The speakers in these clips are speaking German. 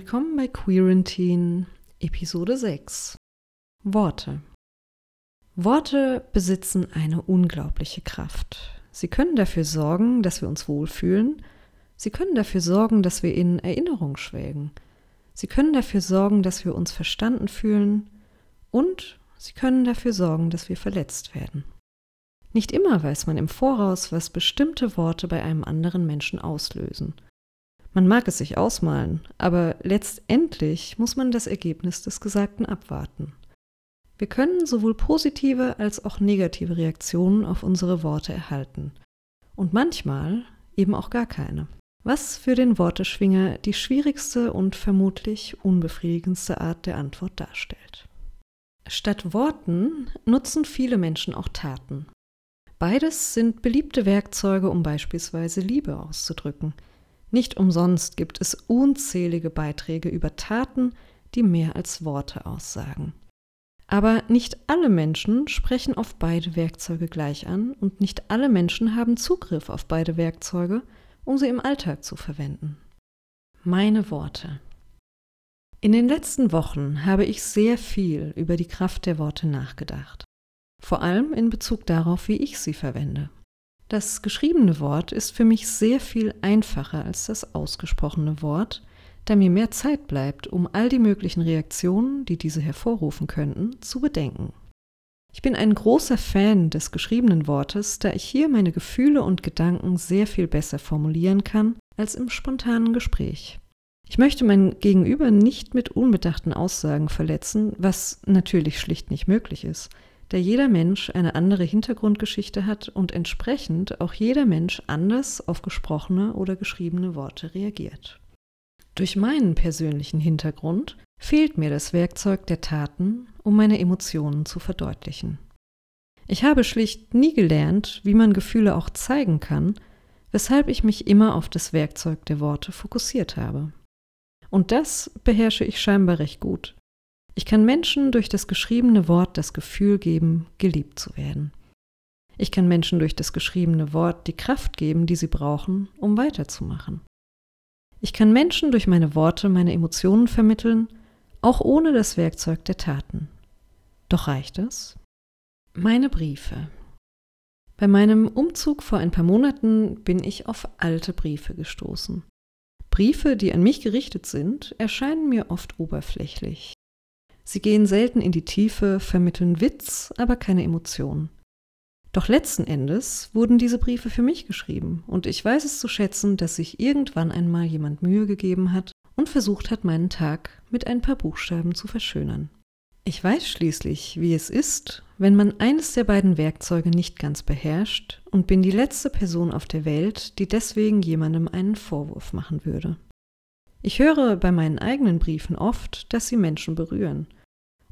Willkommen bei Quarantine, Episode 6. Worte. Worte besitzen eine unglaubliche Kraft. Sie können dafür sorgen, dass wir uns wohlfühlen. Sie können dafür sorgen, dass wir in Erinnerung schwelgen. Sie können dafür sorgen, dass wir uns verstanden fühlen. Und sie können dafür sorgen, dass wir verletzt werden. Nicht immer weiß man im Voraus, was bestimmte Worte bei einem anderen Menschen auslösen. Man mag es sich ausmalen, aber letztendlich muss man das Ergebnis des Gesagten abwarten. Wir können sowohl positive als auch negative Reaktionen auf unsere Worte erhalten. Und manchmal eben auch gar keine. Was für den Worteschwinger die schwierigste und vermutlich unbefriedigendste Art der Antwort darstellt. Statt Worten nutzen viele Menschen auch Taten. Beides sind beliebte Werkzeuge, um beispielsweise Liebe auszudrücken – nicht umsonst gibt es unzählige Beiträge über Taten, die mehr als Worte aussagen. Aber nicht alle Menschen sprechen auf beide Werkzeuge gleich an und nicht alle Menschen haben Zugriff auf beide Werkzeuge, um sie im Alltag zu verwenden. Meine Worte. In den letzten Wochen habe ich sehr viel über die Kraft der Worte nachgedacht, vor allem in Bezug darauf, wie ich sie verwende. Das geschriebene Wort ist für mich sehr viel einfacher als das ausgesprochene Wort, da mir mehr Zeit bleibt, um all die möglichen Reaktionen, die diese hervorrufen könnten, zu bedenken. Ich bin ein großer Fan des geschriebenen Wortes, da ich hier meine Gefühle und Gedanken sehr viel besser formulieren kann als im spontanen Gespräch. Ich möchte mein Gegenüber nicht mit unbedachten Aussagen verletzen, was natürlich schlicht nicht möglich ist da jeder Mensch eine andere Hintergrundgeschichte hat und entsprechend auch jeder Mensch anders auf gesprochene oder geschriebene Worte reagiert. Durch meinen persönlichen Hintergrund fehlt mir das Werkzeug der Taten, um meine Emotionen zu verdeutlichen. Ich habe schlicht nie gelernt, wie man Gefühle auch zeigen kann, weshalb ich mich immer auf das Werkzeug der Worte fokussiert habe. Und das beherrsche ich scheinbar recht gut, ich kann Menschen durch das geschriebene Wort das Gefühl geben, geliebt zu werden. Ich kann Menschen durch das geschriebene Wort die Kraft geben, die sie brauchen, um weiterzumachen. Ich kann Menschen durch meine Worte meine Emotionen vermitteln, auch ohne das Werkzeug der Taten. Doch reicht es? Meine Briefe. Bei meinem Umzug vor ein paar Monaten bin ich auf alte Briefe gestoßen. Briefe, die an mich gerichtet sind, erscheinen mir oft oberflächlich. Sie gehen selten in die Tiefe, vermitteln Witz, aber keine Emotionen. Doch letzten Endes wurden diese Briefe für mich geschrieben, und ich weiß es zu schätzen, dass sich irgendwann einmal jemand Mühe gegeben hat und versucht hat, meinen Tag mit ein paar Buchstaben zu verschönern. Ich weiß schließlich, wie es ist, wenn man eines der beiden Werkzeuge nicht ganz beherrscht und bin die letzte Person auf der Welt, die deswegen jemandem einen Vorwurf machen würde. Ich höre bei meinen eigenen Briefen oft, dass sie Menschen berühren,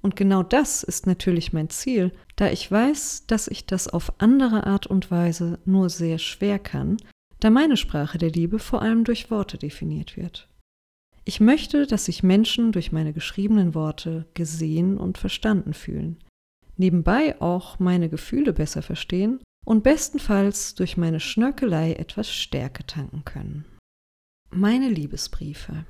und genau das ist natürlich mein Ziel, da ich weiß, dass ich das auf andere Art und Weise nur sehr schwer kann, da meine Sprache der Liebe vor allem durch Worte definiert wird. Ich möchte, dass sich Menschen durch meine geschriebenen Worte gesehen und verstanden fühlen, nebenbei auch meine Gefühle besser verstehen und bestenfalls durch meine Schnörkelei etwas Stärke tanken können. Meine Liebesbriefe.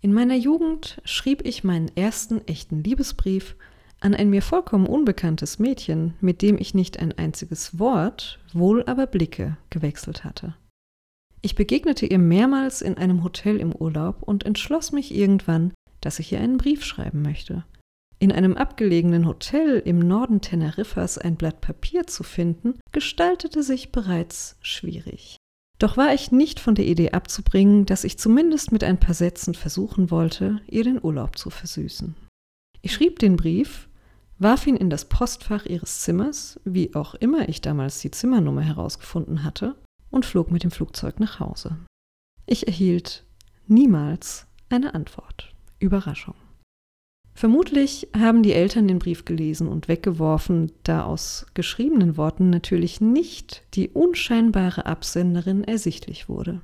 In meiner Jugend schrieb ich meinen ersten echten Liebesbrief an ein mir vollkommen unbekanntes Mädchen, mit dem ich nicht ein einziges Wort, wohl aber Blicke gewechselt hatte. Ich begegnete ihr mehrmals in einem Hotel im Urlaub und entschloss mich irgendwann, dass ich ihr einen Brief schreiben möchte. In einem abgelegenen Hotel im Norden Teneriffas ein Blatt Papier zu finden, gestaltete sich bereits schwierig. Doch war ich nicht von der Idee abzubringen, dass ich zumindest mit ein paar Sätzen versuchen wollte, ihr den Urlaub zu versüßen. Ich schrieb den Brief, warf ihn in das Postfach ihres Zimmers, wie auch immer ich damals die Zimmernummer herausgefunden hatte, und flog mit dem Flugzeug nach Hause. Ich erhielt niemals eine Antwort. Überraschung. Vermutlich haben die Eltern den Brief gelesen und weggeworfen, da aus geschriebenen Worten natürlich nicht die unscheinbare Absenderin ersichtlich wurde.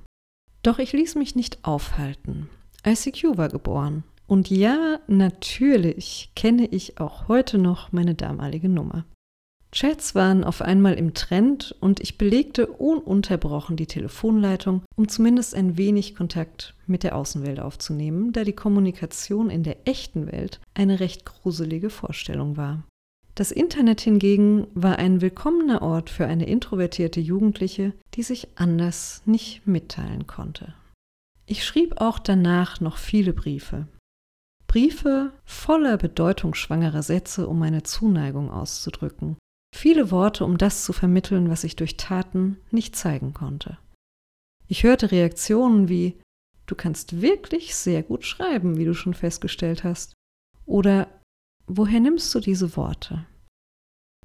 Doch ich ließ mich nicht aufhalten. ICQ war geboren. Und ja, natürlich kenne ich auch heute noch meine damalige Nummer. Chats waren auf einmal im Trend und ich belegte ununterbrochen die Telefonleitung, um zumindest ein wenig Kontakt mit der Außenwelt aufzunehmen, da die Kommunikation in der echten Welt eine recht gruselige Vorstellung war. Das Internet hingegen war ein willkommener Ort für eine introvertierte Jugendliche, die sich anders nicht mitteilen konnte. Ich schrieb auch danach noch viele Briefe. Briefe voller bedeutungsschwangerer Sätze, um meine Zuneigung auszudrücken. Viele Worte, um das zu vermitteln, was ich durch Taten nicht zeigen konnte. Ich hörte Reaktionen wie Du kannst wirklich sehr gut schreiben, wie du schon festgestellt hast. Oder Woher nimmst du diese Worte?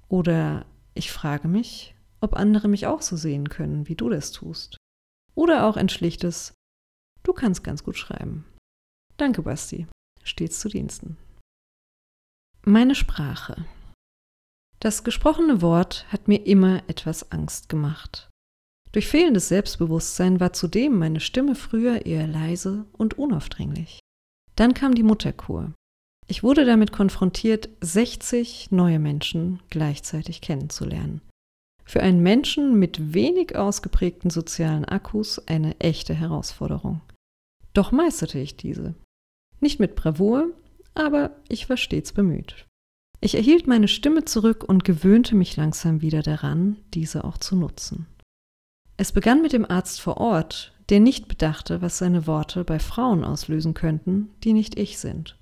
Oder ich frage mich, ob andere mich auch so sehen können, wie du das tust. Oder auch ein schlichtes Du kannst ganz gut schreiben. Danke, Basti. Stets zu Diensten. Meine Sprache. Das gesprochene Wort hat mir immer etwas Angst gemacht. Durch fehlendes Selbstbewusstsein war zudem meine Stimme früher eher leise und unaufdringlich. Dann kam die Mutterkur. Ich wurde damit konfrontiert, 60 neue Menschen gleichzeitig kennenzulernen. Für einen Menschen mit wenig ausgeprägten sozialen Akkus eine echte Herausforderung. Doch meisterte ich diese. Nicht mit Bravour, aber ich war stets bemüht. Ich erhielt meine Stimme zurück und gewöhnte mich langsam wieder daran, diese auch zu nutzen. Es begann mit dem Arzt vor Ort, der nicht bedachte, was seine Worte bei Frauen auslösen könnten, die nicht ich sind.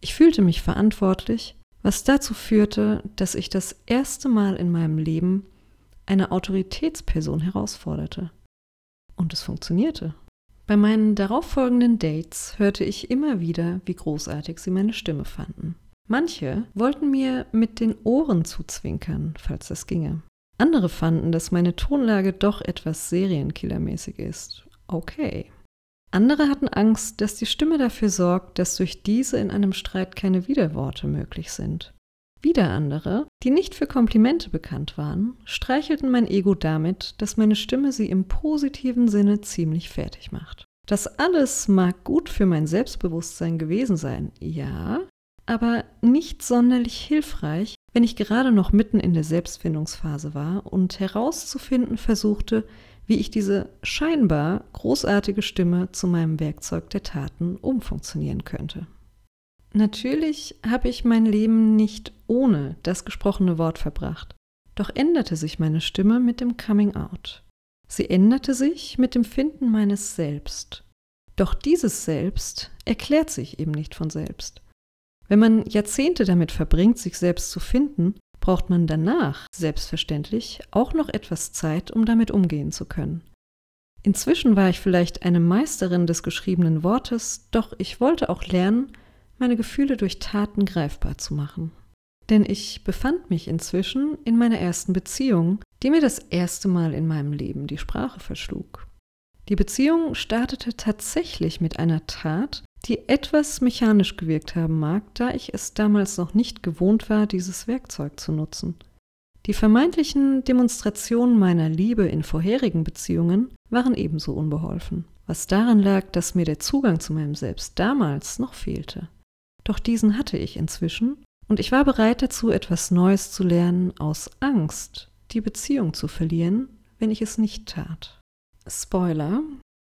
Ich fühlte mich verantwortlich, was dazu führte, dass ich das erste Mal in meinem Leben eine Autoritätsperson herausforderte. Und es funktionierte. Bei meinen darauffolgenden Dates hörte ich immer wieder, wie großartig sie meine Stimme fanden. Manche wollten mir mit den Ohren zuzwinkern, falls das ginge. Andere fanden, dass meine Tonlage doch etwas Serienkillermäßig ist. Okay. Andere hatten Angst, dass die Stimme dafür sorgt, dass durch diese in einem Streit keine Widerworte möglich sind. Wieder andere, die nicht für Komplimente bekannt waren, streichelten mein Ego damit, dass meine Stimme sie im positiven Sinne ziemlich fertig macht. Das alles mag gut für mein Selbstbewusstsein gewesen sein, ja, aber nicht sonderlich hilfreich, wenn ich gerade noch mitten in der Selbstfindungsphase war und herauszufinden versuchte, wie ich diese scheinbar großartige Stimme zu meinem Werkzeug der Taten umfunktionieren könnte. Natürlich habe ich mein Leben nicht ohne das gesprochene Wort verbracht, doch änderte sich meine Stimme mit dem Coming Out. Sie änderte sich mit dem Finden meines Selbst. Doch dieses Selbst erklärt sich eben nicht von selbst. Wenn man Jahrzehnte damit verbringt, sich selbst zu finden, braucht man danach selbstverständlich auch noch etwas Zeit, um damit umgehen zu können. Inzwischen war ich vielleicht eine Meisterin des geschriebenen Wortes, doch ich wollte auch lernen, meine Gefühle durch Taten greifbar zu machen. Denn ich befand mich inzwischen in meiner ersten Beziehung, die mir das erste Mal in meinem Leben die Sprache verschlug. Die Beziehung startete tatsächlich mit einer Tat, die etwas mechanisch gewirkt haben mag, da ich es damals noch nicht gewohnt war, dieses Werkzeug zu nutzen. Die vermeintlichen Demonstrationen meiner Liebe in vorherigen Beziehungen waren ebenso unbeholfen, was daran lag, dass mir der Zugang zu meinem Selbst damals noch fehlte. Doch diesen hatte ich inzwischen, und ich war bereit dazu, etwas Neues zu lernen, aus Angst, die Beziehung zu verlieren, wenn ich es nicht tat. Spoiler,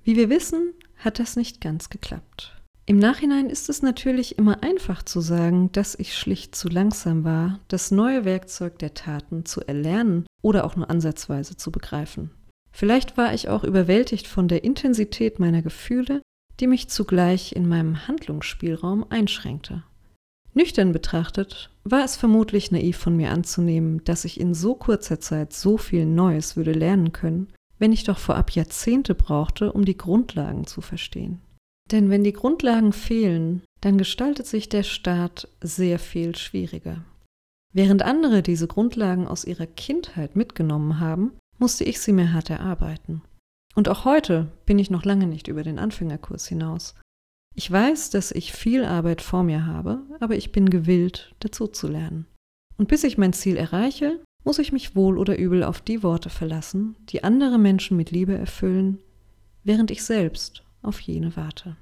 wie wir wissen, hat das nicht ganz geklappt. Im Nachhinein ist es natürlich immer einfach zu sagen, dass ich schlicht zu langsam war, das neue Werkzeug der Taten zu erlernen oder auch nur ansatzweise zu begreifen. Vielleicht war ich auch überwältigt von der Intensität meiner Gefühle, die mich zugleich in meinem Handlungsspielraum einschränkte. Nüchtern betrachtet war es vermutlich naiv von mir anzunehmen, dass ich in so kurzer Zeit so viel Neues würde lernen können, wenn ich doch vorab Jahrzehnte brauchte, um die Grundlagen zu verstehen. Denn wenn die Grundlagen fehlen, dann gestaltet sich der Staat sehr viel schwieriger. Während andere diese Grundlagen aus ihrer Kindheit mitgenommen haben, musste ich sie mir hart erarbeiten. Und auch heute bin ich noch lange nicht über den Anfängerkurs hinaus. Ich weiß, dass ich viel Arbeit vor mir habe, aber ich bin gewillt, dazu zu lernen. Und bis ich mein Ziel erreiche, muss ich mich wohl oder übel auf die Worte verlassen, die andere Menschen mit Liebe erfüllen, während ich selbst auf jene warte.